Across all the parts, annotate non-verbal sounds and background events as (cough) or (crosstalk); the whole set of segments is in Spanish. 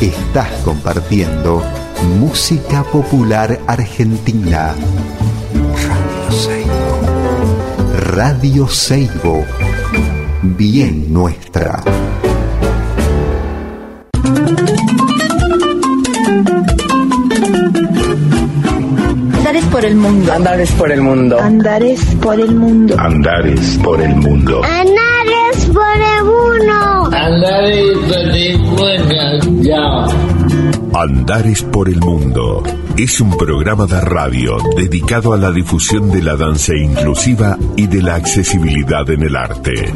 Estás compartiendo música popular argentina. Radio Seibo. Radio Seibo. Bien nuestra. Andares por el mundo. Andares por el mundo. Andares por el mundo. Andares por el mundo. Andares por el mundo. Andares por el mundo. Es un programa de radio dedicado a la difusión de la danza inclusiva y de la accesibilidad en el arte.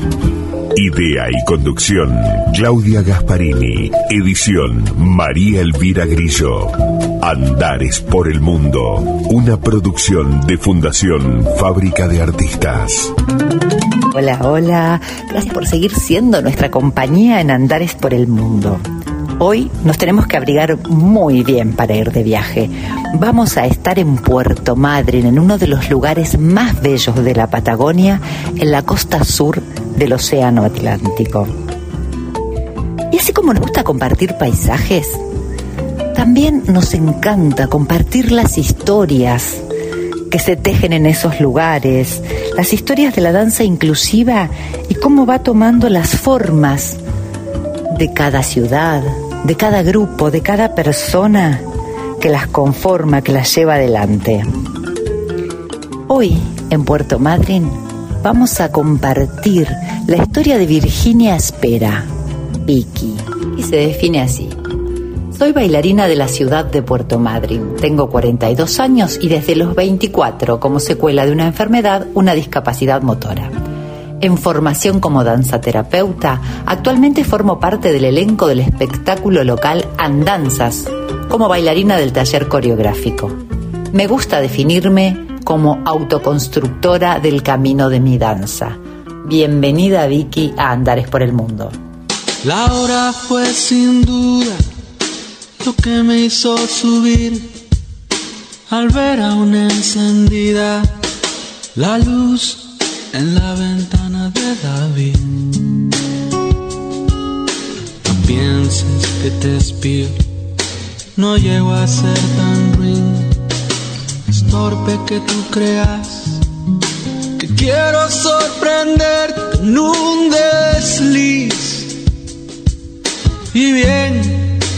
Idea y conducción, Claudia Gasparini. Edición, María Elvira Grillo. Andares por el Mundo, una producción de Fundación Fábrica de Artistas. Hola, hola. Gracias por seguir siendo nuestra compañía en Andares por el Mundo. Hoy nos tenemos que abrigar muy bien para ir de viaje. Vamos a estar en Puerto Madryn, en uno de los lugares más bellos de la Patagonia, en la costa sur del Océano Atlántico. Y así como nos gusta compartir paisajes, también nos encanta compartir las historias que se tejen en esos lugares, las historias de la danza inclusiva y cómo va tomando las formas de cada ciudad, de cada grupo, de cada persona que las conforma, que las lleva adelante. Hoy, en Puerto Madryn, vamos a compartir la historia de Virginia Espera, Vicky, y se define así. Soy bailarina de la ciudad de Puerto Madryn. Tengo 42 años y desde los 24, como secuela de una enfermedad, una discapacidad motora. En formación como danzaterapeuta, actualmente formo parte del elenco del espectáculo local Andanzas, como bailarina del taller coreográfico. Me gusta definirme como autoconstructora del camino de mi danza. Bienvenida Vicky a Andares por el Mundo. La fue sin duda lo que me hizo subir al ver aún encendida la luz en la ventana de David. No pienses que te espío, no llego a ser tan ruin. Es torpe que tú creas que quiero sorprenderte en un desliz. Y bien,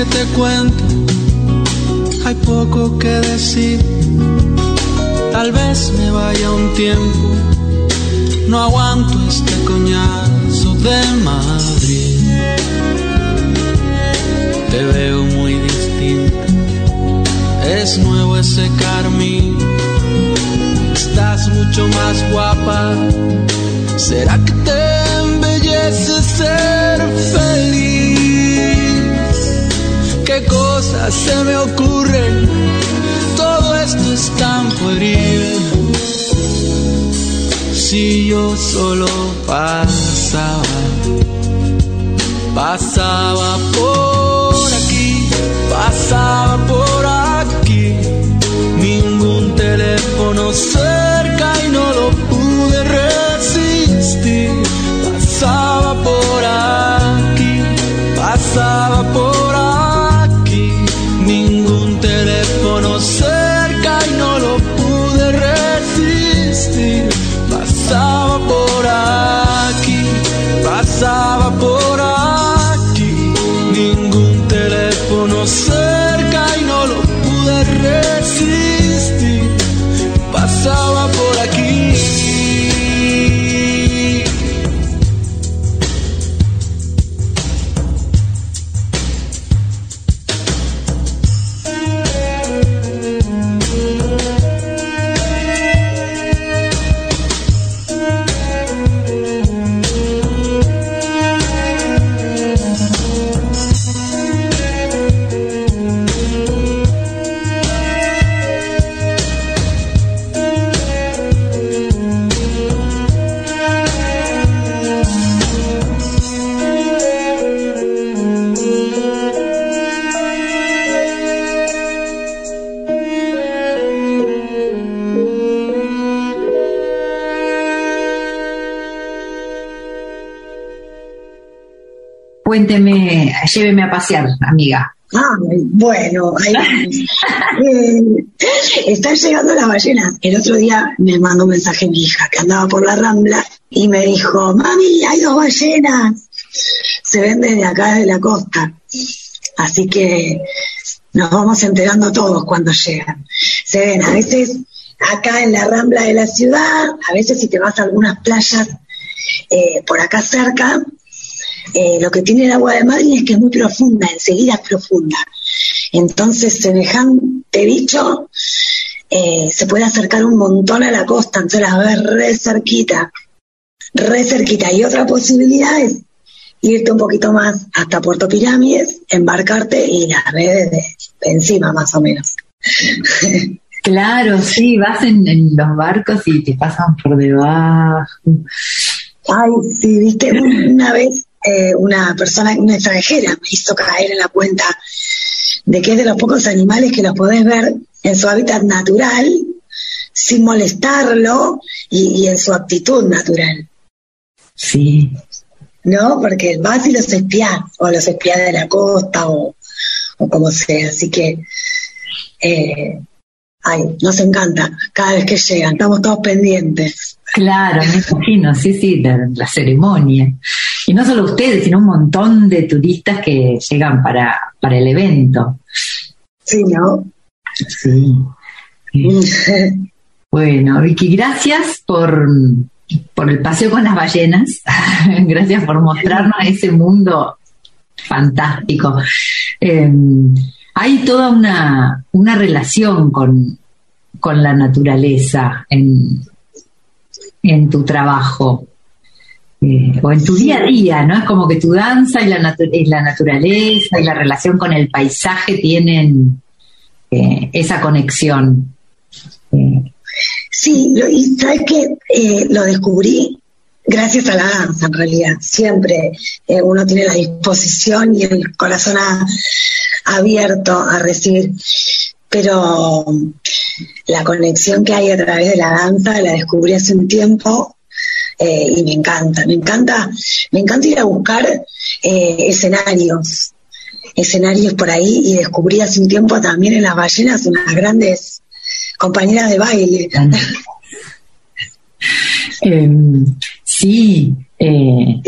Que te cuente? Hay poco que decir. Tal vez me vaya un tiempo. No aguanto este coñazo de Madrid. Te veo muy distinta. Es nuevo ese carmín. Estás mucho más guapa. ¿Será que te se me ocurren? Todo esto es tan pueril. Si yo solo pasaba, pasaba por aquí, pasaba por aquí, ningún teléfono cerca pasaba amiga. Ah, bueno, ahí eh, llegando las ballenas. El otro día me mandó un mensaje mi hija que andaba por la rambla y me dijo, mami, hay dos ballenas. Se ven desde acá, de la costa. Así que nos vamos enterando todos cuando llegan. Se ven a veces acá en la rambla de la ciudad, a veces si te vas a algunas playas eh, por acá cerca, eh, lo que tiene el agua de Madrid es que es muy profunda, enseguida es profunda. Entonces, semejante bicho eh, se puede acercar un montón a la costa, entonces las ves re cerquita, re cerquita. Y otra posibilidad es irte un poquito más hasta Puerto Pirámides, embarcarte y las ves de, encima más o menos. (laughs) Claro, sí, vas en, los barcos y te pasan por debajo. Ay, sí, viste, una vez eh, una persona, una extranjera, me hizo caer en la cuenta de que es de los pocos animales que los podés ver en su hábitat natural, sin molestarlo y, en su actitud natural. Sí. ¿No? Porque vas y los espías, o los espías de la costa, o, como sea. Así que, eh, ay, nos encanta cada vez que llegan, estamos todos pendientes. Claro, me imagino, sí, sí, la ceremonia. Y no solo ustedes, sino un montón de turistas que llegan para, para el evento. Sí, ¿no? Sí. bueno, Vicky, gracias por, por el paseo con las ballenas. (laughs) gracias por mostrarnos ese mundo fantástico. Em, hay toda una, una relación con, con la naturaleza en, en tu trabajo. Eh, o en tu día a día, ¿no? Es como que tu danza y la, la naturaleza y la relación con el paisaje tienen eh, esa conexión. Eh, sí, y sabes que lo descubrí gracias a la danza en realidad. Siempre uno tiene la disposición y el corazón abierto a recibir. Pero la conexión que hay a través de la danza la descubrí hace un tiempo eh, y me encanta, me encanta, me encanta ir a buscar eh, escenarios, escenarios por ahí y descubrí hace un tiempo también en las ballenas unas grandes compañeras de baile. (laughs) Em, sí, eh,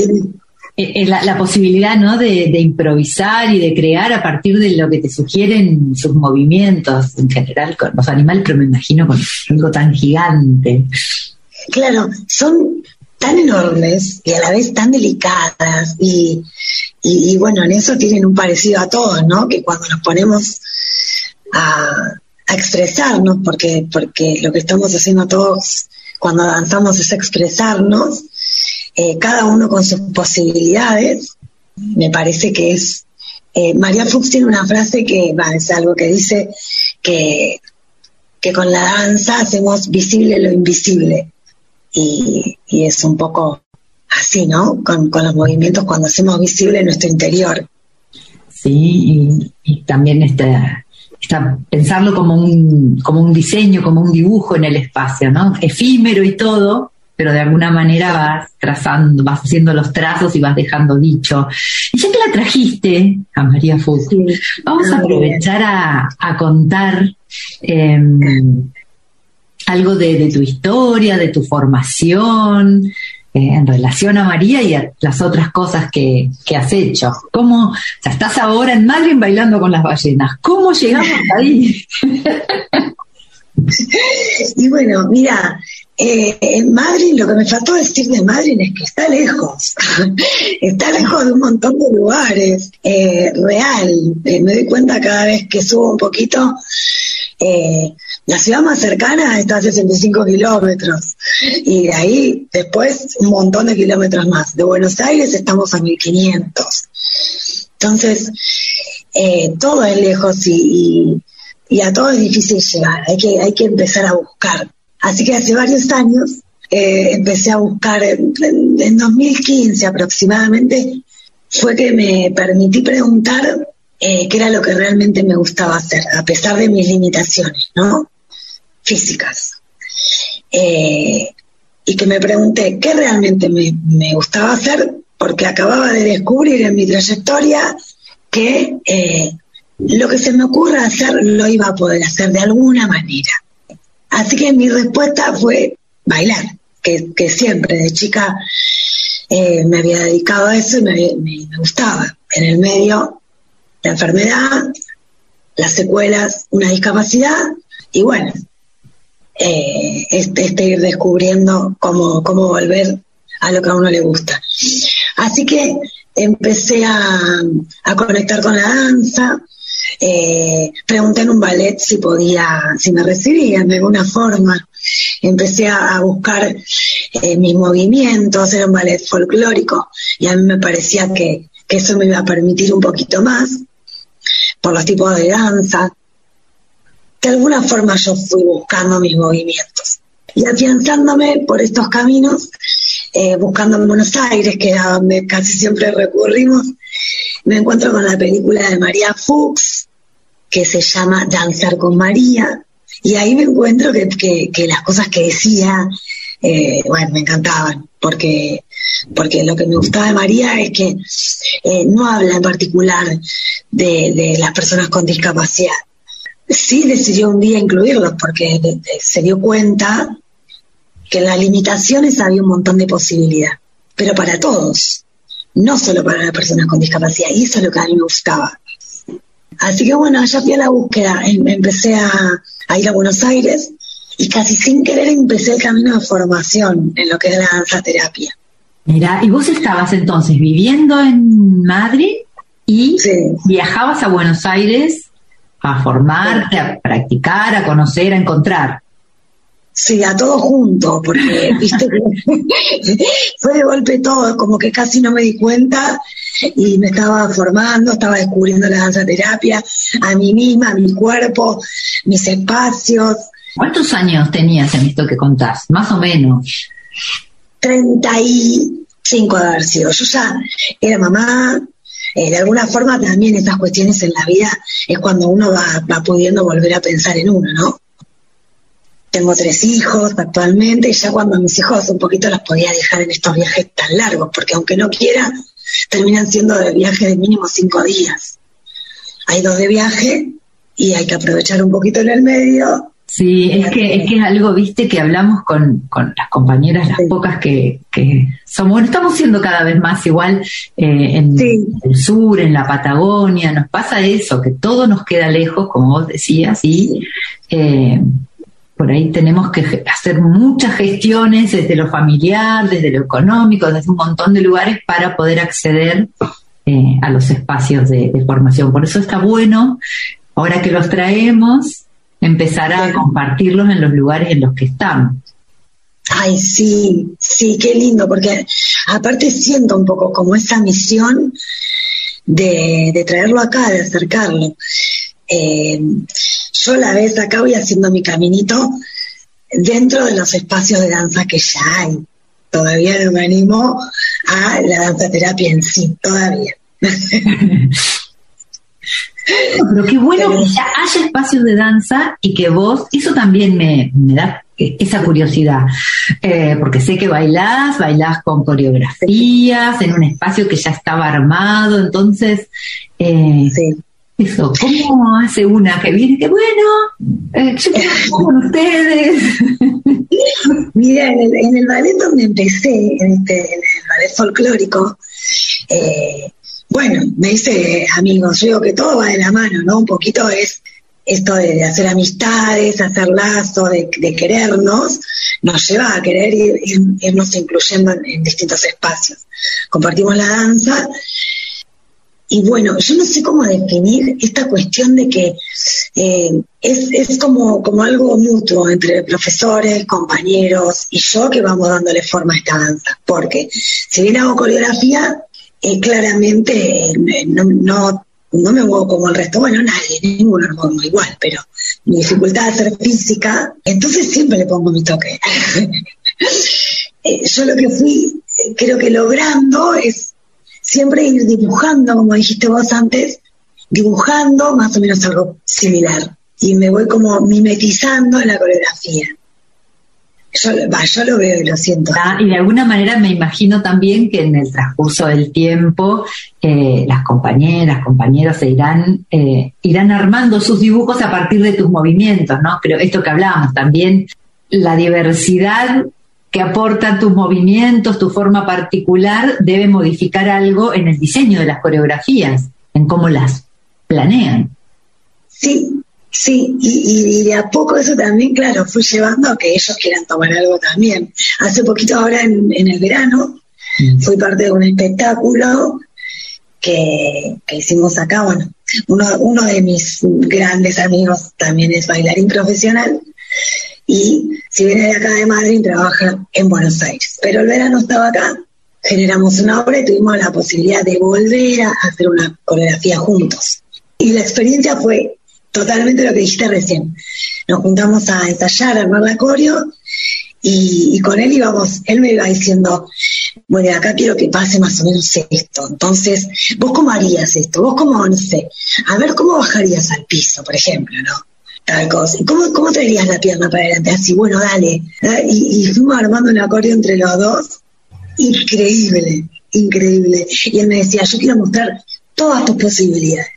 la, posibilidad ¿no? De, improvisar y de crear a partir de lo que te sugieren sus movimientos en general con los animales, pero me imagino con algo tan gigante. Claro, son tan enormes y a la vez tan delicadas y, y, bueno, en eso tienen un parecido a todos, ¿no? Que cuando nos ponemos a, expresarnos, porque, porque lo que estamos haciendo todos cuando danzamos es expresarnos, eh, cada uno con sus posibilidades, me parece que es... Eh, María Fuchs tiene una frase que es algo que dice que, que con la danza hacemos visible lo invisible y, es un poco así, ¿no? Con, los movimientos cuando hacemos visible nuestro interior. Sí, y, también está, está pensarlo como un, como un diseño, como un dibujo en el espacio, ¿no? Efímero y todo, pero de alguna manera vas trazando, vas haciendo los trazos y vas dejando dicho. Y ya que la trajiste a María Fusi, vamos a aprovechar a, a contar em, algo de, tu historia, de tu formación, eh, en relación a María y a las otras cosas que, has hecho. ¿Cómo, o sea, estás ahora en Madrid bailando con las ballenas? ¿Cómo llegamos (laughs) ahí? y bueno, mira, eh, en Madrid, lo que me faltó decir de Madrid es que está lejos, (laughs) está lejos de un montón de lugares, eh, real. me doy cuenta cada vez que subo un poquito eh, la ciudad más cercana está a 65 kilómetros y de ahí después un montón de kilómetros más. De Buenos Aires estamos a 1500. Entonces, eh, todo es lejos y, a todo es difícil llegar, hay que, hay que empezar a buscar. Así que hace varios años eh, empecé a buscar, en, en 2015 aproximadamente, fue que me permití preguntar eh, qué era lo que realmente me gustaba hacer, a pesar de mis limitaciones, ¿no? Físicas. Eh, y que me pregunté qué realmente me, gustaba hacer porque acababa de descubrir en mi trayectoria que eh, lo que se me ocurra hacer lo iba a poder hacer de alguna manera. Así que mi respuesta fue bailar, que, siempre de chica eh, me había dedicado a eso y me, gustaba. En el medio, la enfermedad, las secuelas, una discapacidad y bueno, eh, este, este, ir descubriendo cómo, cómo volver a lo que a uno le gusta. Así que empecé a, a conectar con la danza, eh, pregunté en un ballet si podía, si me recibían de alguna forma. Empecé a, buscar eh, mis movimientos, era un ballet folclórico y a mí me parecía que, que eso me iba a permitir un poquito más por los tipos de danza. De alguna forma yo fui buscando mis movimientos y afianzándome por estos caminos, eh, buscando en Buenos Aires, que era donde casi siempre recurrimos, me encuentro con la película de María Fuchs, que se llama Danzar con María, y ahí me encuentro que, que, las cosas que decía, eh, bueno, me encantaban, porque, porque lo que me gustaba de María es que eh, no habla en particular de, de las personas con discapacidad. Sí decidió un día incluirlos porque se dio cuenta que en las limitaciones había un montón de posibilidad, pero para todos no solo para las personas con discapacidad, y eso es lo que a mí me gustaba. Así que bueno, ya fui a la búsqueda, em, empecé a, ir a Buenos Aires y casi sin querer empecé el camino de formación en lo que es la danza terapia. Mira, y vos estabas entonces viviendo en Madrid y viajabas a Buenos Aires a formarte, a practicar, a conocer, a encontrar. Sí, a todo junto, porque (laughs) viste fue de golpe todo, como que casi no me di cuenta y me estaba formando, estaba descubriendo la danza terapia, a mí misma, a mi cuerpo, mis espacios. ¿Cuántos años tenías en esto que contás? Más o menos. 35 de haber sido. Yo ya era mamá, eh, de alguna forma también estas cuestiones en la vida es cuando uno va, va pudiendo volver a pensar en uno, ¿no? Tengo tres hijos actualmente y ya cuando mis hijos un poquito los podía dejar en estos viajes tan largos, porque aunque no quiera, terminan siendo de viajes de mínimo cinco días. Hay dos de viaje y hay que aprovechar un poquito en el medio. Sí, es que, es que es algo, viste, que hablamos con, con las compañeras, las pocas que, que somos, bueno, estamos siendo cada vez más igual eh, en el sur, en la Patagonia, nos pasa eso, que todo nos queda lejos, como vos decías, y eh, por ahí tenemos que hacer muchas gestiones desde lo familiar, desde lo económico, desde un montón de lugares para poder acceder eh, a los espacios de, formación. Por eso está bueno, ahora que los traemos, empezar a compartirlos en los lugares en los que estamos. Ay, sí, sí, qué lindo, porque aparte siento un poco como esa misión de, traerlo acá, de acercarlo. Eh, yo la vez acá voy haciendo mi caminito dentro de los espacios de danza que ya hay. Todavía no me animo a la danza terapia en sí, todavía. (laughs) Pero qué bueno que ya haya espacios de danza y que vos, eso también me, da esa curiosidad, eh, porque sé que bailás, bailás con coreografías, en un espacio que ya estaba armado, entonces, eh, sí eso? ¿Cómo hace una que viene que bueno, eh, yo quiero con ustedes? (laughs) Mira, en el, ballet donde empecé, en, este, en el ballet folclórico, eh, bueno, me hice amigos, yo digo que todo va de la mano, ¿no? Un poquito es esto de, hacer amistades, hacer lazos, de, querernos, nos lleva a querer ir, irnos incluyendo en distintos espacios. Compartimos la danza y bueno, yo no sé cómo definir esta cuestión de que eh, es, es como, como algo mutuo entre profesores, compañeros y yo que vamos dándole forma a esta danza. Porque si bien hago coreografía, eh, claramente eh, no, no, no, me muevo como el resto. Bueno, nadie, ninguno me muevo igual, pero mi dificultad de hacer física, entonces siempre le pongo mi toque. (laughs) yo lo que fui, creo que logrando es siempre ir dibujando, como dijiste vos antes, dibujando más o menos algo similar. Y me voy como mimetizando en la coreografía. Yo, yo lo veo y lo siento. Ah, y de alguna manera me imagino también que en el transcurso del tiempo eh, las compañeras, compañeros se irán, eh, irán armando sus dibujos a partir de tus movimientos, ¿no? Pero esto que hablábamos también, la diversidad que aportan tus movimientos, tu forma particular, debe modificar algo en el diseño de las coreografías, en cómo las planean. Sí, sí, y, de a poco eso también, claro, fui llevando a que ellos quieran tomar algo también. Hace poquito ahora en, el verano mm. fui parte de un espectáculo que, hicimos acá, bueno, uno, uno de mis grandes amigos también es bailarín profesional y si viene de acá de Madrid trabaja en Buenos Aires. Pero el verano estaba acá, generamos una obra y tuvimos la posibilidad de volver a hacer una coreografía juntos. Y la experiencia fue totalmente lo que dijiste recién. Nos juntamos a ensayar, a armar la coreo y, con él íbamos, él me iba diciendo, bueno, acá quiero que pase más o menos esto. Entonces, ¿vos cómo harías esto? ¿Vos cómo, no sé, a ver cómo bajarías al piso, por ejemplo, ¿no? tal cosa. ¿Cómo, ¿Cómo traerías la pierna para adelante? Así, bueno, dale. Y, fuimos armando un acorde entre los dos. Increíble, increíble. Y él me decía, yo quiero mostrar todas tus posibilidades.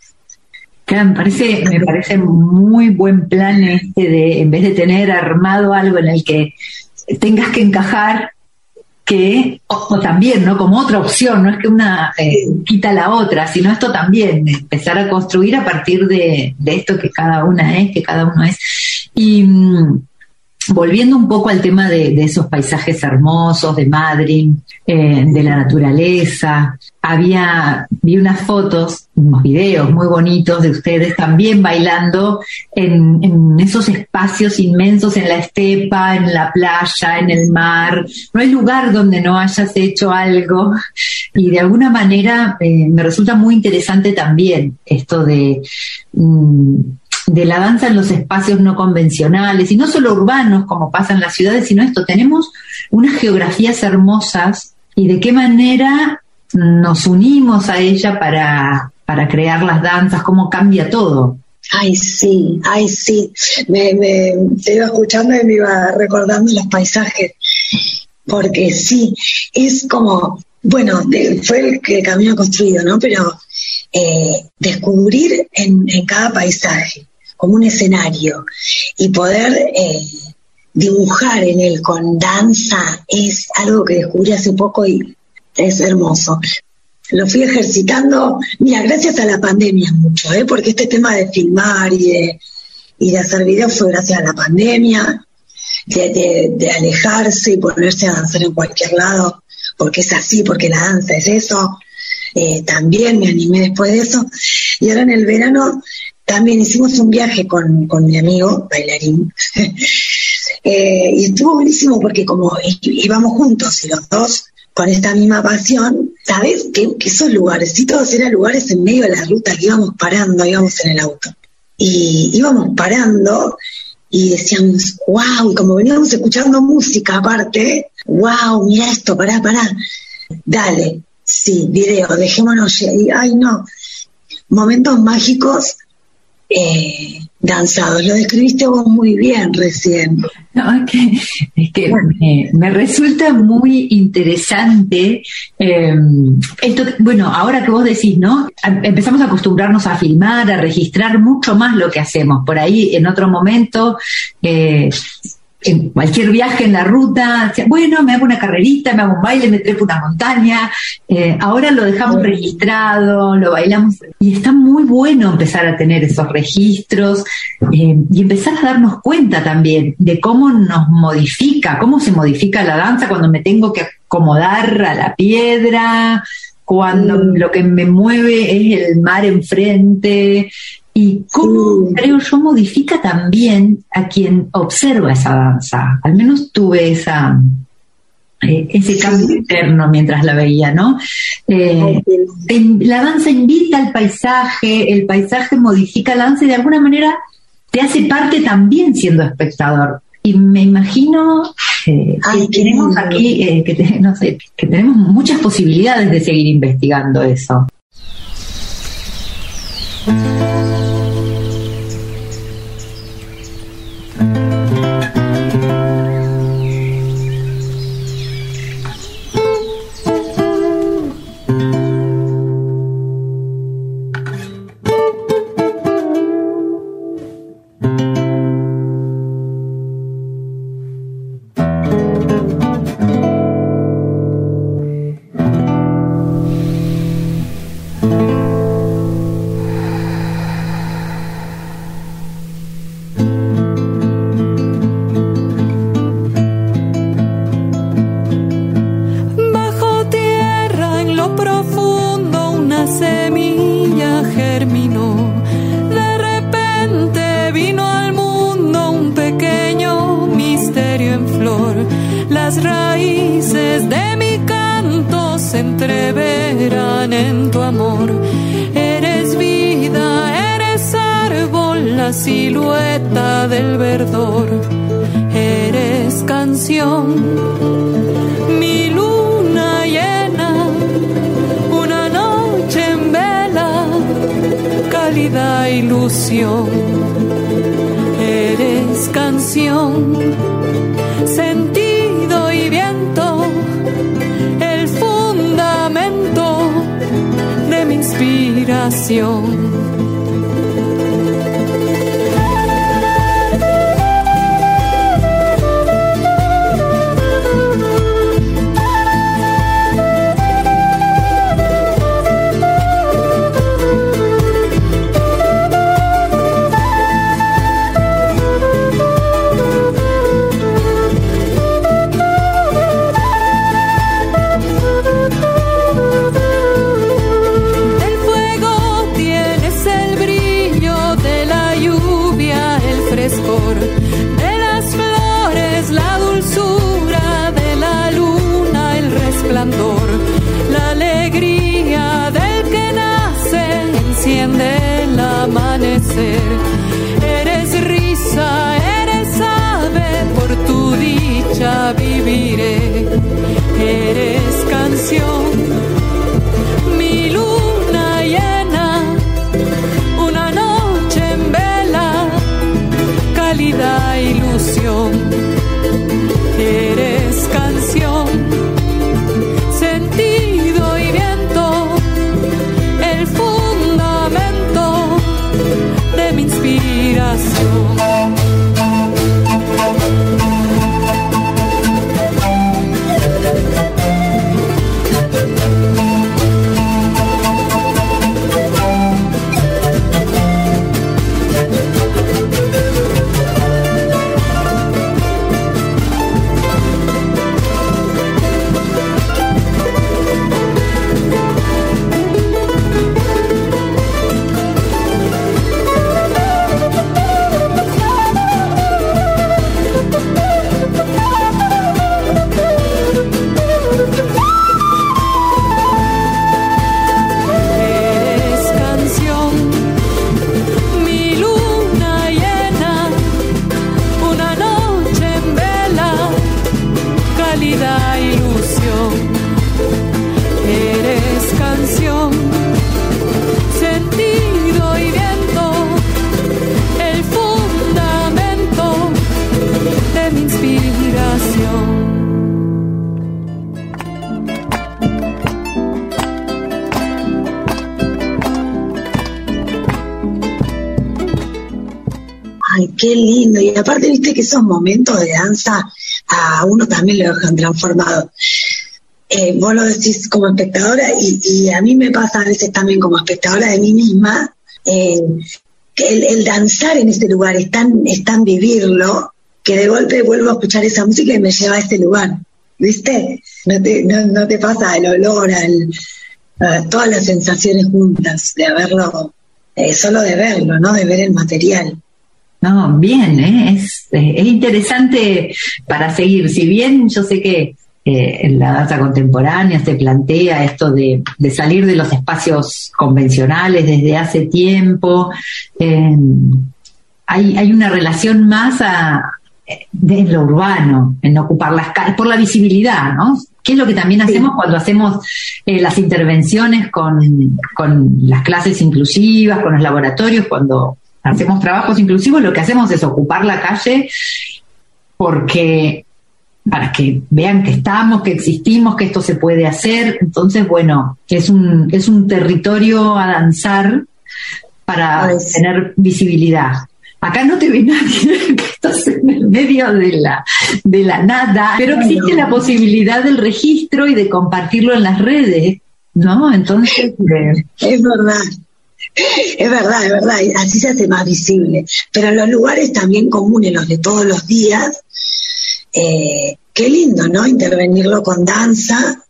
Me parece, muy buen plan este de, en vez de tener armado algo en el que tengas que encajar, que, o, también, ¿no? Como otra opción, no es que una eh, quita la otra, sino esto también, empezar a construir a partir de, de esto que cada una es, que cada uno es. Y mm, volviendo un poco al tema de, esos paisajes hermosos de Madrid, eh, de la naturaleza, había, vi unas fotos, unos videos muy bonitos de ustedes también bailando en, esos espacios inmensos en la estepa, en la playa, en el mar. No hay lugar donde no hayas hecho algo y de alguna manera eh, me resulta muy interesante también esto de... Mm, de la danza en los espacios no convencionales, y no solo urbanos como pasa en las ciudades, sino esto, tenemos unas geografías hermosas y de qué manera nos unimos a ella para, para crear las danzas, cómo cambia todo. Ay, sí, ay, sí. Me, te iba escuchando y me iba recordando los paisajes, porque sí, es como, bueno, fue el, que camino construido, ¿no? Pero eh, descubrir en, en, cada paisaje como un escenario y poder eh, dibujar en él con danza es algo que descubrí hace poco y es hermoso. Lo fui ejercitando, mira, gracias a la pandemia mucho, ¿eh? porque este tema de filmar y de, y de hacer videos fue gracias a la pandemia, de, alejarse y ponerse a danzar en cualquier lado, porque es así, porque la danza es eso. Eh, también me animé después de eso. Y ahora en el verano también hicimos un viaje con, mi amigo, bailarín, (laughs) eh, y estuvo buenísimo porque como íbamos juntos y los dos con esta misma pasión, ¿sabes? Que, que esos lugarcitos eran lugares en medio de la ruta que íbamos parando, íbamos en el auto. Y íbamos parando y decíamos, wow, y como veníamos escuchando música aparte, wow, mira esto, pará, pará, dale, sí, video, dejémonos, ay no, momentos mágicos eh, danzados. Lo describiste vos muy bien recién. Es que, me, resulta muy interesante em, esto. Bueno, ahora que vos decís, ¿no? Empezamos a acostumbrarnos a filmar, a registrar mucho más lo que hacemos. Por ahí, en otro momento, eh, en cualquier viaje en la ruta, bueno, me hago una carrerita, me hago un baile, me trepo una montaña, eh, ahora lo dejamos registrado, lo bailamos, y está muy bueno empezar a tener esos registros eh, y empezar a darnos cuenta también de cómo nos modifica, cómo se modifica la danza cuando me tengo que acomodar a la piedra, cuando lo que me mueve es el mar enfrente, y cómo, creo yo, modifica también a quien observa esa danza. Al menos tuve esa, eh, ese cambio interno mientras la veía, ¿no? Eh, la danza invita al paisaje, el paisaje modifica la danza y de alguna manera te hace parte también siendo espectador. Y me imagino eh, que tenemos aquí, que, no sé, que tenemos muchas posibilidades de seguir investigando eso. Thank you. Aparte, viste que esos momentos de danza a uno también lo dejan transformado. Eh, vos lo decís como espectadora y, a mí me pasa a veces también como espectadora de mí misma, eh, que el, danzar en este lugar es tan, es tan vivirlo que de golpe vuelvo a escuchar esa música y me lleva a este lugar, ¿viste? No te, no, te pasa el olor, todas las sensaciones juntas de haberlo, eh, solo de verlo, ¿no? De ver el material. No, bien, ¿eh? es, eh, es interesante para seguir. Si bien yo sé que eh, en la danza contemporánea se plantea esto de, salir de los espacios convencionales desde hace tiempo, hay, hay una relación más a, lo urbano, en ocupar las calles, por la visibilidad, ¿no? ¿Qué es lo que también hacemos cuando hacemos las intervenciones con, con las clases inclusivas, con los laboratorios, cuando hacemos trabajos inclusivos, lo que hacemos es ocupar la calle porque para que vean que estamos, que existimos, que esto se puede hacer. Entonces, bueno, es un, es un territorio a danzar para tener visibilidad. Acá no te ve nadie, (laughs) que estás en el medio de la, de la nada, pero existe la posibilidad del registro y de compartirlo en las redes, ¿no? Entonces... Es verdad, es verdad, es verdad, así se hace más visible. Pero en los lugares también comunes, los de todos los días, eh, qué lindo, ¿no? Intervenirlo con danza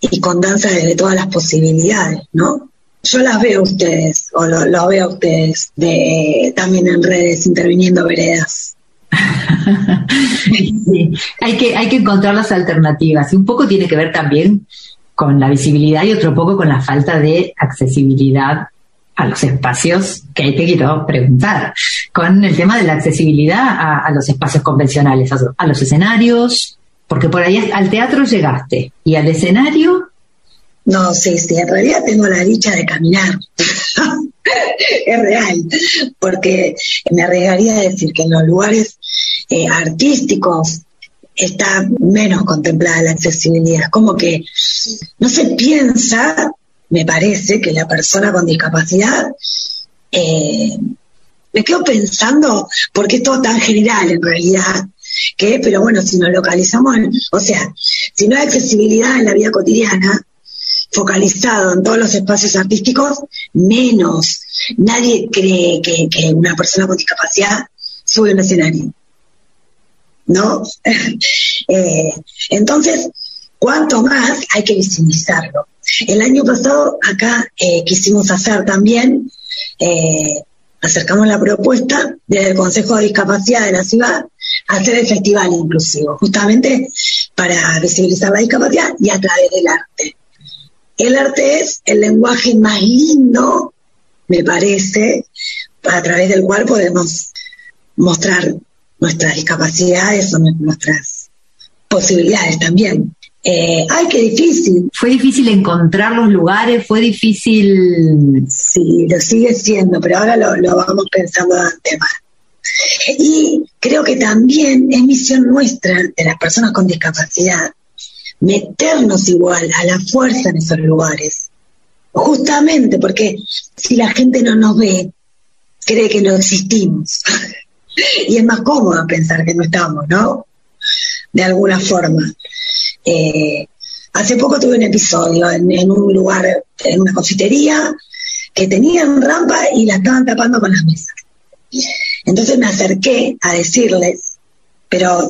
y con danza desde todas las posibilidades, ¿no? Yo las veo a ustedes, o lo, veo a ustedes de, también en redes interviniendo veredas. (laughs) hay que, hay que encontrar las alternativas y un poco tiene que ver también con la visibilidad y otro poco con la falta de accesibilidad a los espacios que ahí te quiero preguntar, con el tema de la accesibilidad a, los espacios convencionales, a, los escenarios, porque por ahí al teatro llegaste y al escenario. No, sí, sí, en realidad tengo la dicha de caminar. (laughs) es real, porque me arriesgaría a decir que en los lugares eh, artísticos está menos contemplada la accesibilidad, como que no se piensa me parece que la persona con discapacidad, eh, me quedo pensando, porque es todo tan general en realidad, que, pero bueno, si nos localizamos, o sea, si no hay accesibilidad en la vida cotidiana, focalizado en todos los espacios artísticos, menos. Nadie cree que, una persona con discapacidad sube a un escenario. ¿No? (laughs) eh, entonces, cuanto más hay que visibilizarlo. El año pasado acá eh, quisimos hacer también, eh, acercamos la propuesta desde el Consejo de Discapacidad de la ciudad hacer el festival inclusivo, justamente para visibilizar la discapacidad y a través del arte. El arte es el lenguaje más lindo, me parece, a través del cual podemos mostrar nuestras discapacidades o nuestras posibilidades también. Eh, ay, qué difícil. Fue difícil encontrar los lugares, fue difícil. Sí, lo sigue siendo, pero ahora lo, vamos pensando de antemano. Y creo que también es misión nuestra, de las personas con discapacidad, meternos igual a la fuerza en esos lugares. Justamente porque si la gente no nos ve, cree que no existimos. (laughs) y es más cómodo pensar que no estamos, ¿no? De alguna forma. Eh, hace poco tuve un episodio en, un lugar, en una confitería, que tenían rampa y la estaban tapando con las mesas. Entonces me acerqué a decirles, pero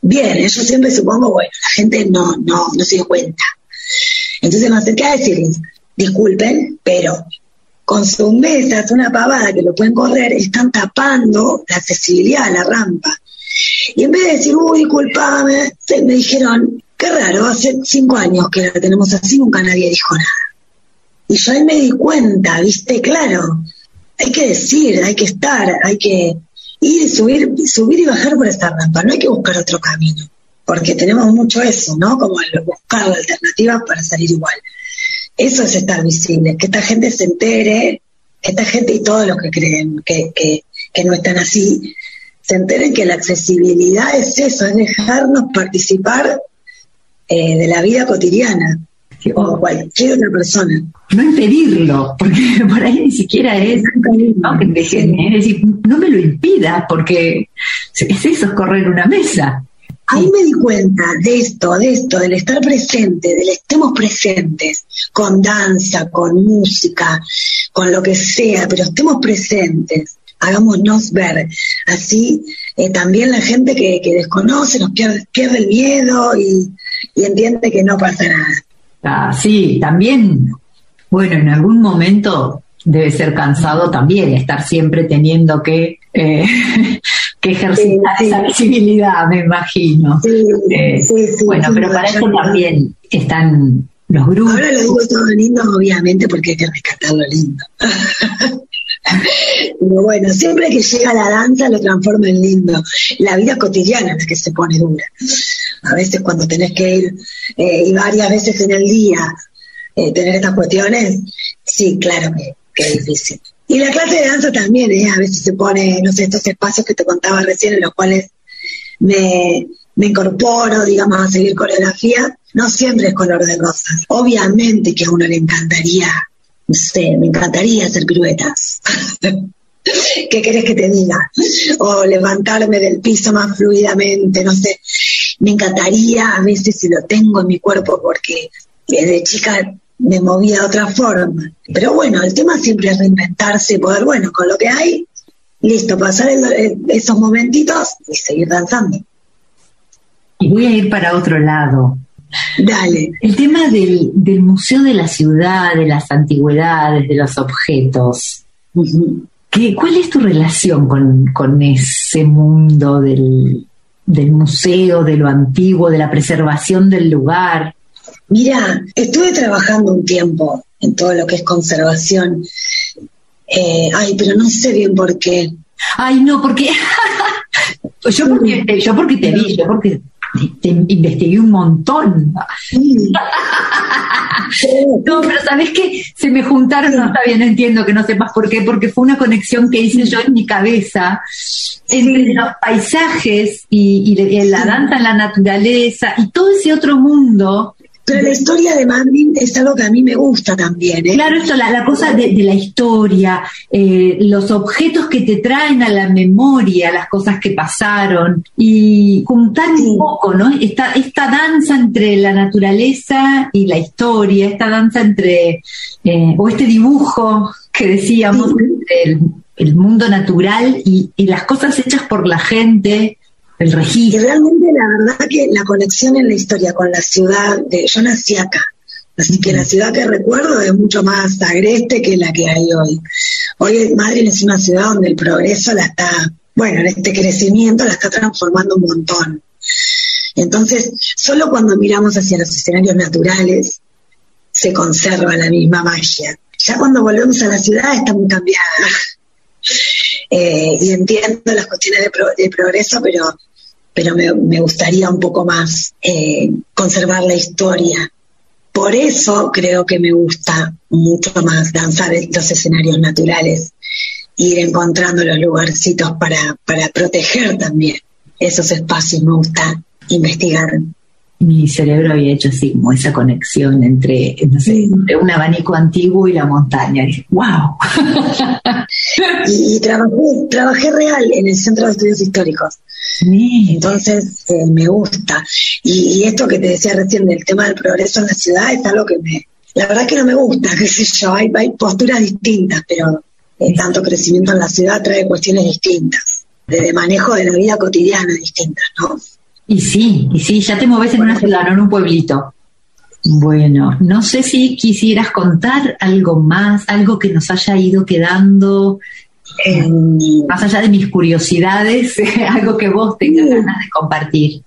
bien, yo siempre supongo, bueno, la gente no, no, no se dio cuenta. Entonces me acerqué a decirles, disculpen, pero con sus mesas, una pavada que lo pueden correr, están tapando la accesibilidad a la rampa. Y en vez de decir, uy, disculpame, me dijeron, qué raro, hace cinco años que la tenemos así, nunca nadie dijo nada. Y yo ahí me di cuenta, viste, claro, hay que decir, hay que estar, hay que ir, subir, subir y bajar por esta rampa, no hay que buscar otro camino, porque tenemos mucho eso, ¿no? Como el buscar alternativas para salir igual. Eso es estar visible, que esta gente se entere, que esta gente y todos los que creen que, que, que no están así, se enteren que la accesibilidad es eso, es dejarnos participar eh, de la vida cotidiana, o cualquier otra persona. No impedirlo, porque (laughs) por ahí ni siquiera es, no, que es decir, no me lo impida, porque es eso, es correr una mesa. Ahí me di cuenta de esto, de esto, del estar presente, del estemos presentes, con danza, con música, con lo que sea, pero estemos presentes hagámonos ver. Así eh, también la gente que, desconoce nos pierde, el miedo y, entiende que no pasa nada. Ah, sí, también, bueno, en algún momento debe ser cansado también estar siempre teniendo que, eh, (laughs) que ejercitar esa visibilidad, me imagino. Eh, bueno, pero para eso también están los grupos. Ahora lo digo todo lindo, obviamente, porque hay que rescatar lo lindo. (laughs) Pero bueno, siempre que llega la danza lo transforma en lindo. La vida cotidiana es que se pone dura. A veces cuando tenés que ir, eh, y varias veces en el día, eh, tener estas cuestiones, sí, claro que, es difícil. Y la clase de danza también, ¿eh? a veces se pone, no sé, estos espacios que te contaba recién en los cuales me, me incorporo, digamos, a seguir coreografía, no siempre es color de rosas. Obviamente que a uno le encantaría no sé, me encantaría hacer piruetas. (laughs) ¿Qué querés que te diga? O levantarme del piso más fluidamente, no sé. Me encantaría, a veces si lo tengo en mi cuerpo, porque desde chica me movía de otra forma. Pero bueno, el tema siempre es reinventarse, poder, bueno, con lo que hay, listo, pasar esos momentitos y seguir danzando. Y voy a ir para otro lado. Dale. El tema del, Museo de la Ciudad, de las antigüedades, de los objetos. ¿Cuál es tu relación con, ese mundo del, museo, de lo antiguo, de la preservación del lugar? Mira, estuve trabajando un tiempo en todo lo que es conservación Eh, ay, pero no sé bien por qué. Ay, no, porque (laughs) yo porque, yo porque te vi, yo porque te, investigué un montón. no, pero sabes que se me juntaron, no está bien, entiendo que no sepas por qué, porque fue una conexión que hice yo en mi cabeza entre los paisajes y, y la danza en la naturaleza y todo ese otro mundo pero la historia de Manning es algo que a mí me gusta también. ¿eh? Claro, esto, la, cosa de, la historia, eh, los objetos que te traen a la memoria, las cosas que pasaron, y juntar un poco, ¿no? Esta, esta danza entre la naturaleza y la historia, esta danza entre, eh, o este dibujo que decíamos, entre el, mundo natural y, y las cosas hechas por la gente el registro. Y realmente la verdad que la conexión en la historia con la ciudad, de, yo nací acá, así que la ciudad que recuerdo es mucho más agreste que la que hay hoy. Hoy Madrid es una ciudad donde el progreso la está, bueno, en este crecimiento la está transformando un montón. Entonces, solo cuando miramos hacia los escenarios naturales se conserva la misma magia. Ya cuando volvemos a la ciudad está muy cambiada. Eh, y entiendo las cuestiones de, de progreso, pero pero me, gustaría un poco más eh, conservar la historia. Por eso creo que me gusta mucho más danzar en los escenarios naturales, ir encontrando los lugarcitos para, para proteger también esos espacios. Me gusta investigar mi cerebro había hecho así como esa conexión entre, no sé, un abanico antiguo y la montaña. Y ¡wow! (laughs) y, trabajé, trabajé real en el Centro de Estudios Históricos. Entonces eh, me gusta. Y, esto que te decía recién del tema del progreso en la ciudad es algo que me... La verdad que no me gusta, (laughs) qué sé yo, hay, hay posturas distintas, pero eh, tanto crecimiento en la ciudad trae cuestiones distintas, de manejo de la vida cotidiana distintas, ¿no? Y sí, y sí, ya te mueves en una ciudad, no en un pueblito. Bueno, no sé si quisieras contar algo más, algo que nos haya ido quedando, eh, más allá de mis curiosidades, (laughs) algo que vos tengas ganas de compartir.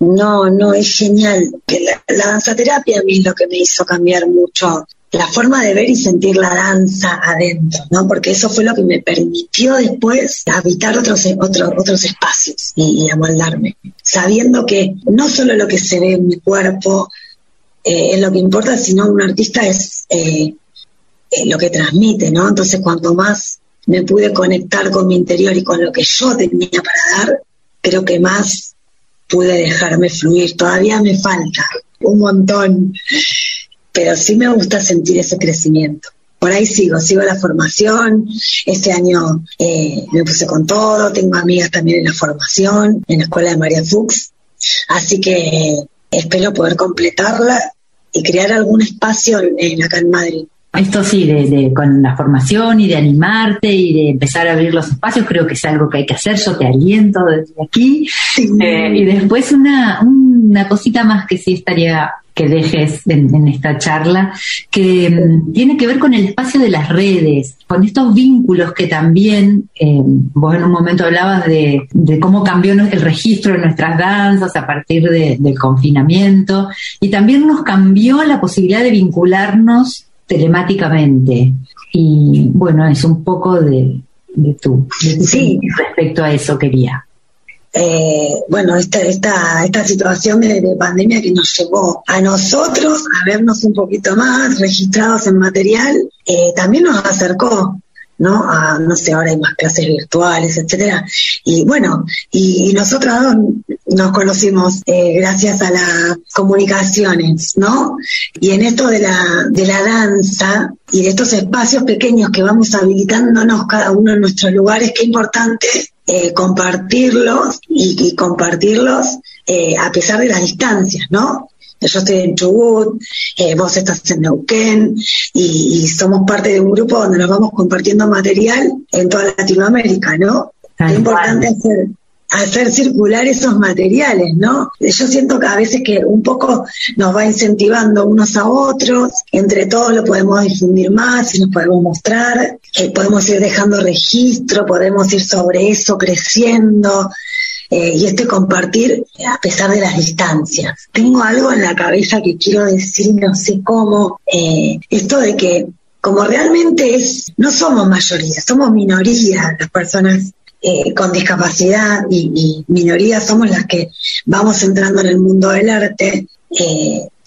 No, no, es genial. Que la, la danzaterapia a mí es lo que me hizo cambiar mucho la forma de ver y sentir la danza adentro, ¿no? Porque eso fue lo que me permitió después habitar otros, otros, otros espacios y, amoldarme, sabiendo que no solo lo que se ve en mi cuerpo eh, es lo que importa, sino un artista es eh, eh, lo que transmite, ¿no? Entonces, cuanto más me pude conectar con mi interior y con lo que yo tenía para dar, creo que más pude dejarme fluir. Todavía me falta un montón pero sí me gusta sentir ese crecimiento. Por ahí sigo, sigo la formación. Este año eh, me puse con todo, tengo amigas también en la formación, en la escuela de María Fuchs. Así que espero poder completarla y crear algún espacio en, acá en Madrid. Esto sí, de, con la formación y de animarte y de empezar a abrir los espacios, creo que es algo que hay que hacer. Yo te aliento desde aquí. Eh, y después una, una cosita más que sí estaría que dejes en, esta charla, que mm, tiene que ver con el espacio de las redes, con estos vínculos que también, eh, vos en un momento hablabas de, cómo cambió el registro de nuestras danzas a partir del confinamiento, y también nos cambió la posibilidad de vincularnos telemáticamente. Y bueno, es un poco de, tu, sí. respecto a eso quería eh, bueno, esta, esta, esta situación de, pandemia que nos llevó a nosotros a vernos un poquito más registrados en material, eh, también nos acercó ¿no? A, no sé, ahora hay más clases virtuales, etcétera. Y bueno, y, nosotros nos conocimos eh, gracias a las comunicaciones, ¿no? Y en esto de la, de la danza y de estos espacios pequeños que vamos habilitándonos cada uno en nuestros lugares, qué importante eh, compartirlos y, compartirlos eh, a pesar de las distancias, ¿no? Yo estoy en Chubut, eh, vos estás en Neuquén y, somos parte de un grupo donde nos vamos compartiendo material en toda Latinoamérica, ¿no? Es importante hacer, hacer circular esos materiales, ¿no? Yo siento que a veces que un poco nos va incentivando unos a otros, entre todos lo podemos difundir más y nos podemos mostrar, que podemos ir dejando registro, podemos ir sobre eso creciendo, eh, y este compartir a pesar de las distancias. Tengo algo en la cabeza que quiero decir, no sé cómo, eh, esto de que como realmente es, no somos mayoría, somos minoría las personas eh, con discapacidad y, minoría somos las que vamos entrando en el mundo del arte.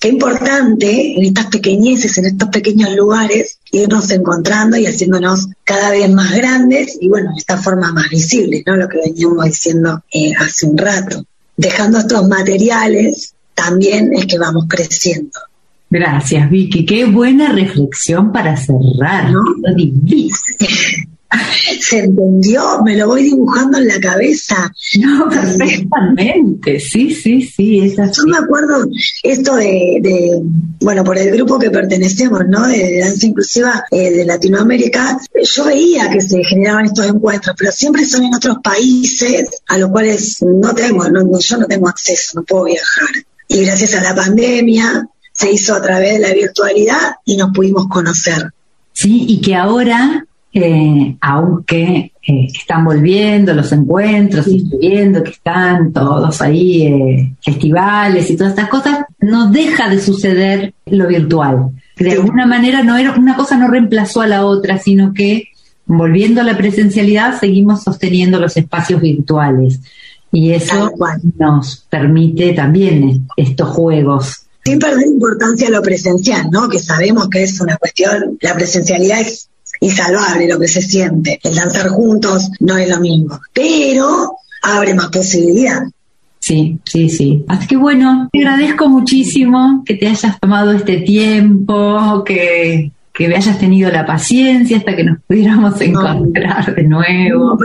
Qué importante en estas pequeñeces, en estos pequeños lugares, irnos encontrando y haciéndonos cada vez más grandes y bueno, de esta forma más visibles, ¿no? Lo que veníamos diciendo eh, hace un rato. Dejando estos materiales, también es que vamos creciendo. Gracias, Vicky. Qué buena reflexión para cerrar. ¿no? (laughs) (laughs) se entendió, me lo voy dibujando en la cabeza. No, (laughs) perfectamente, sí, sí, sí, es así. Yo me acuerdo esto de, bueno, por el grupo que pertenecemos, ¿no? De danza inclusiva eh, de Latinoamérica, yo veía que se generaban estos encuentros, pero siempre son en otros países a los cuales no tengo, no, yo no tengo acceso, no puedo viajar. Y gracias a la pandemia se hizo a través de la virtualidad y nos pudimos conocer. Sí, y que ahora eh, aunque eh, están volviendo los encuentros y estoy viendo que están todos ahí, eh, festivales y todas estas cosas, no deja de suceder lo virtual. De alguna manera no era, una cosa no reemplazó a la otra, sino que volviendo a la presencialidad seguimos sosteniendo los espacios virtuales. Y eso nos permite también estos juegos sin perder importancia a lo presencial, ¿no? Que sabemos que es una cuestión, la presencialidad es insalvable lo que se siente. El danzar juntos no es lo mismo, pero abre más posibilidad. Sí, sí, sí. Así que bueno, te agradezco muchísimo que te hayas tomado este tiempo, que, que me hayas tenido la paciencia hasta que nos pudiéramos encontrar de nuevo.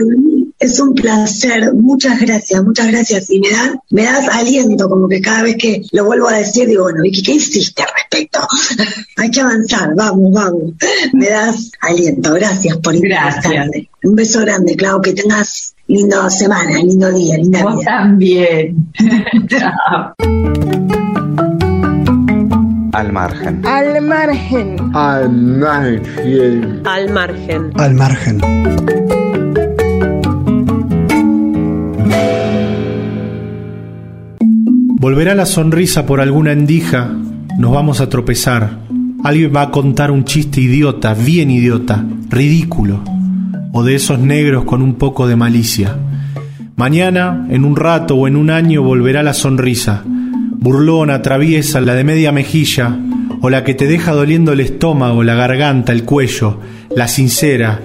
Es un placer, muchas gracias, muchas gracias. Y me das, me das aliento, como que cada vez que lo vuelvo a decir, digo, bueno, Vicky, ¿qué hiciste al respecto? (laughs) Hay que avanzar, vamos, vamos. Me das aliento, gracias por Gracias. Un beso grande, Clau, que tengas lindo semana, lindo día, linda Vos también. (laughs) Chao. Al margen. Al margen. Al margen. Al margen. Al margen. Volverá la sonrisa por alguna endija, nos vamos a tropezar. Alguien va a contar un chiste idiota, bien idiota, ridículo, o de esos negros con un poco de malicia. Mañana, en un rato o en un año, volverá la sonrisa, burlona, traviesa, la de media mejilla, o la que te deja doliendo el estómago, la garganta, el cuello, la sincera,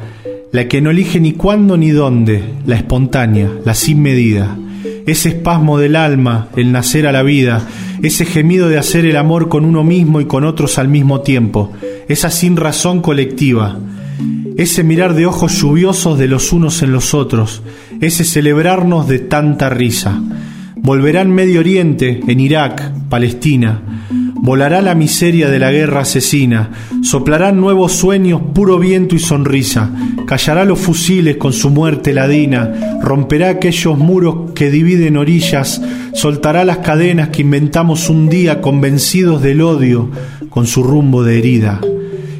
la que no elige ni cuándo ni dónde, la espontánea, la sin medida ese espasmo del alma, el nacer a la vida, ese gemido de hacer el amor con uno mismo y con otros al mismo tiempo, esa sin razón colectiva, ese mirar de ojos lluviosos de los unos en los otros, ese celebrarnos de tanta risa. Volverá en Medio Oriente, en Irak, Palestina, Volará la miseria de la guerra asesina, soplarán nuevos sueños, puro viento y sonrisa, callará los fusiles con su muerte ladina, romperá aquellos muros que dividen orillas, soltará las cadenas que inventamos un día convencidos del odio con su rumbo de herida.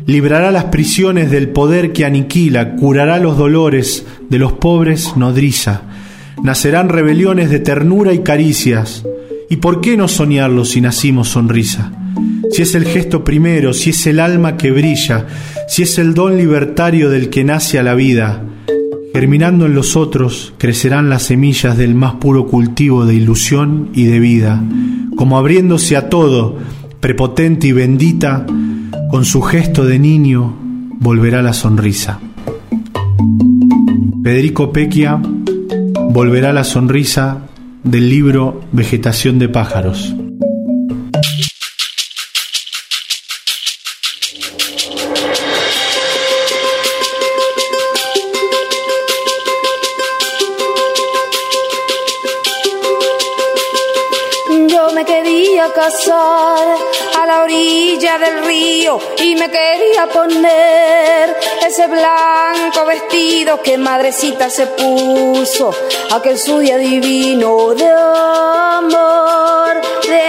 Librará las prisiones del poder que aniquila, curará los dolores de los pobres nodriza. Nacerán rebeliones de ternura y caricias, ¿Y por qué no soñarlo si nacimos sonrisa? Si es el gesto primero, si es el alma que brilla, si es el don libertario del que nace a la vida, germinando en los otros crecerán las semillas del más puro cultivo de ilusión y de vida, como abriéndose a todo, prepotente y bendita, con su gesto de niño volverá la sonrisa. Federico Pequia volverá la sonrisa del libro Vegetación de pájaros. Me quería casar a la orilla del río y me quería poner ese blanco vestido que madrecita se puso, aquel suyo divino de amor, de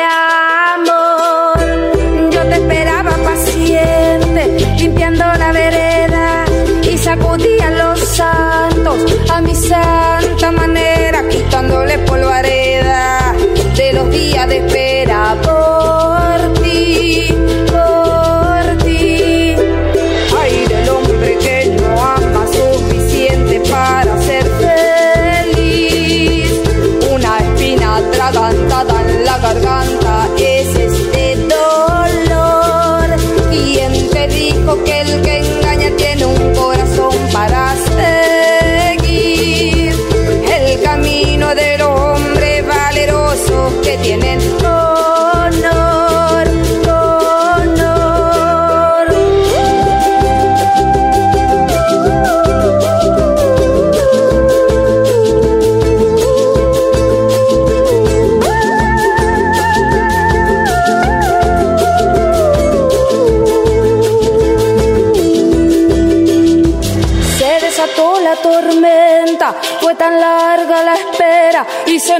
amor. Yo te esperaba paciente, limpiando la vereda y sacudía los santos a mi santa manera, quitándole polvareda de los días de espera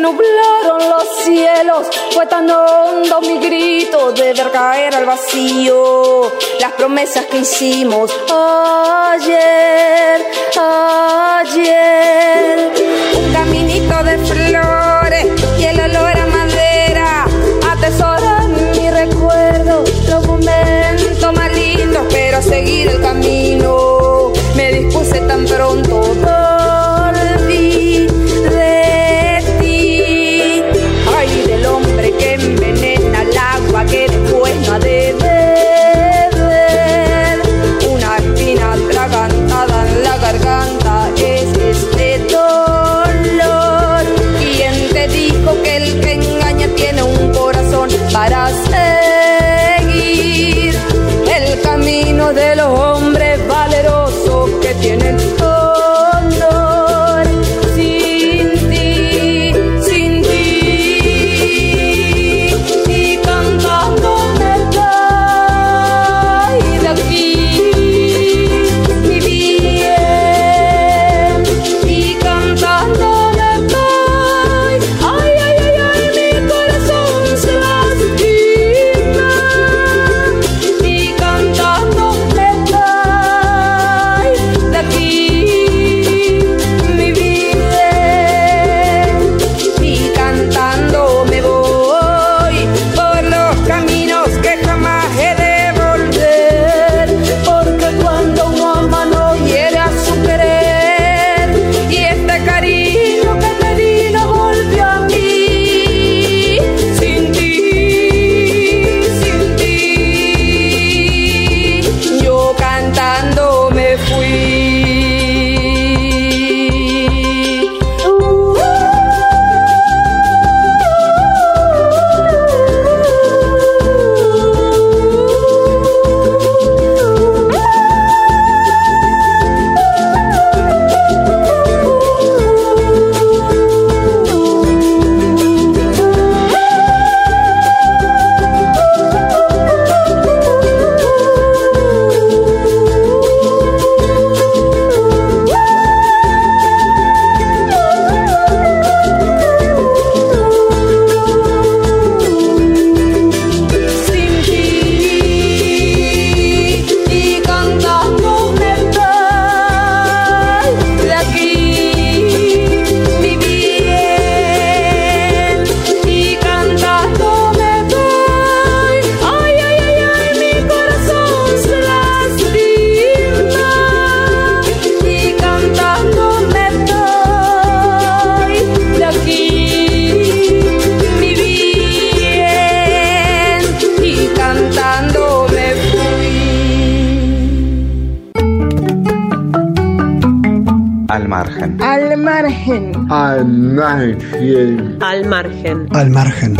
nublaron los cielos. Fue tan hondo mi grito de ver caer al vacío las promesas que hicimos ayer, ayer. Un caminito de flores y el olor a madera atesoran mi recuerdo, los momentos más lindos, pero seguir Al margen. Al margen. Al margen.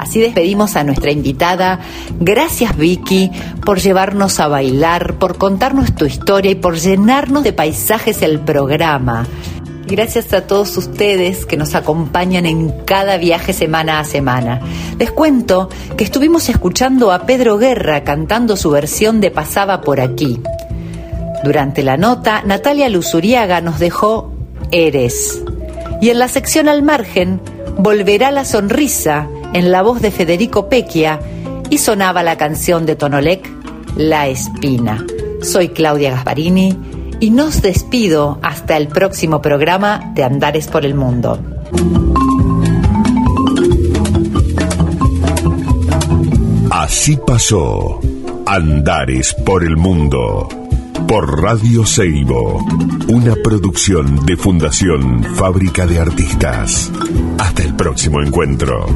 Así despedimos a nuestra invitada. Gracias Vicky por llevarnos a bailar, por contarnos tu historia y por llenarnos de paisajes el programa. Gracias a todos ustedes que nos acompañan en cada viaje semana a semana. Les cuento que estuvimos escuchando a Pedro Guerra cantando su versión de Pasaba por aquí. Durante la nota, Natalia Luzuriaga nos dejó Eres. Y en la sección al margen, volverá la sonrisa en la voz de Federico Pequia y sonaba la canción de Tonolec, La Espina. Soy Claudia Gasparini y nos despido hasta el próximo programa de Andares por el Mundo. Así pasó Andares por el Mundo por Radio Seibo, una producción de Fundación Fábrica de Artistas. Hasta el próximo encuentro.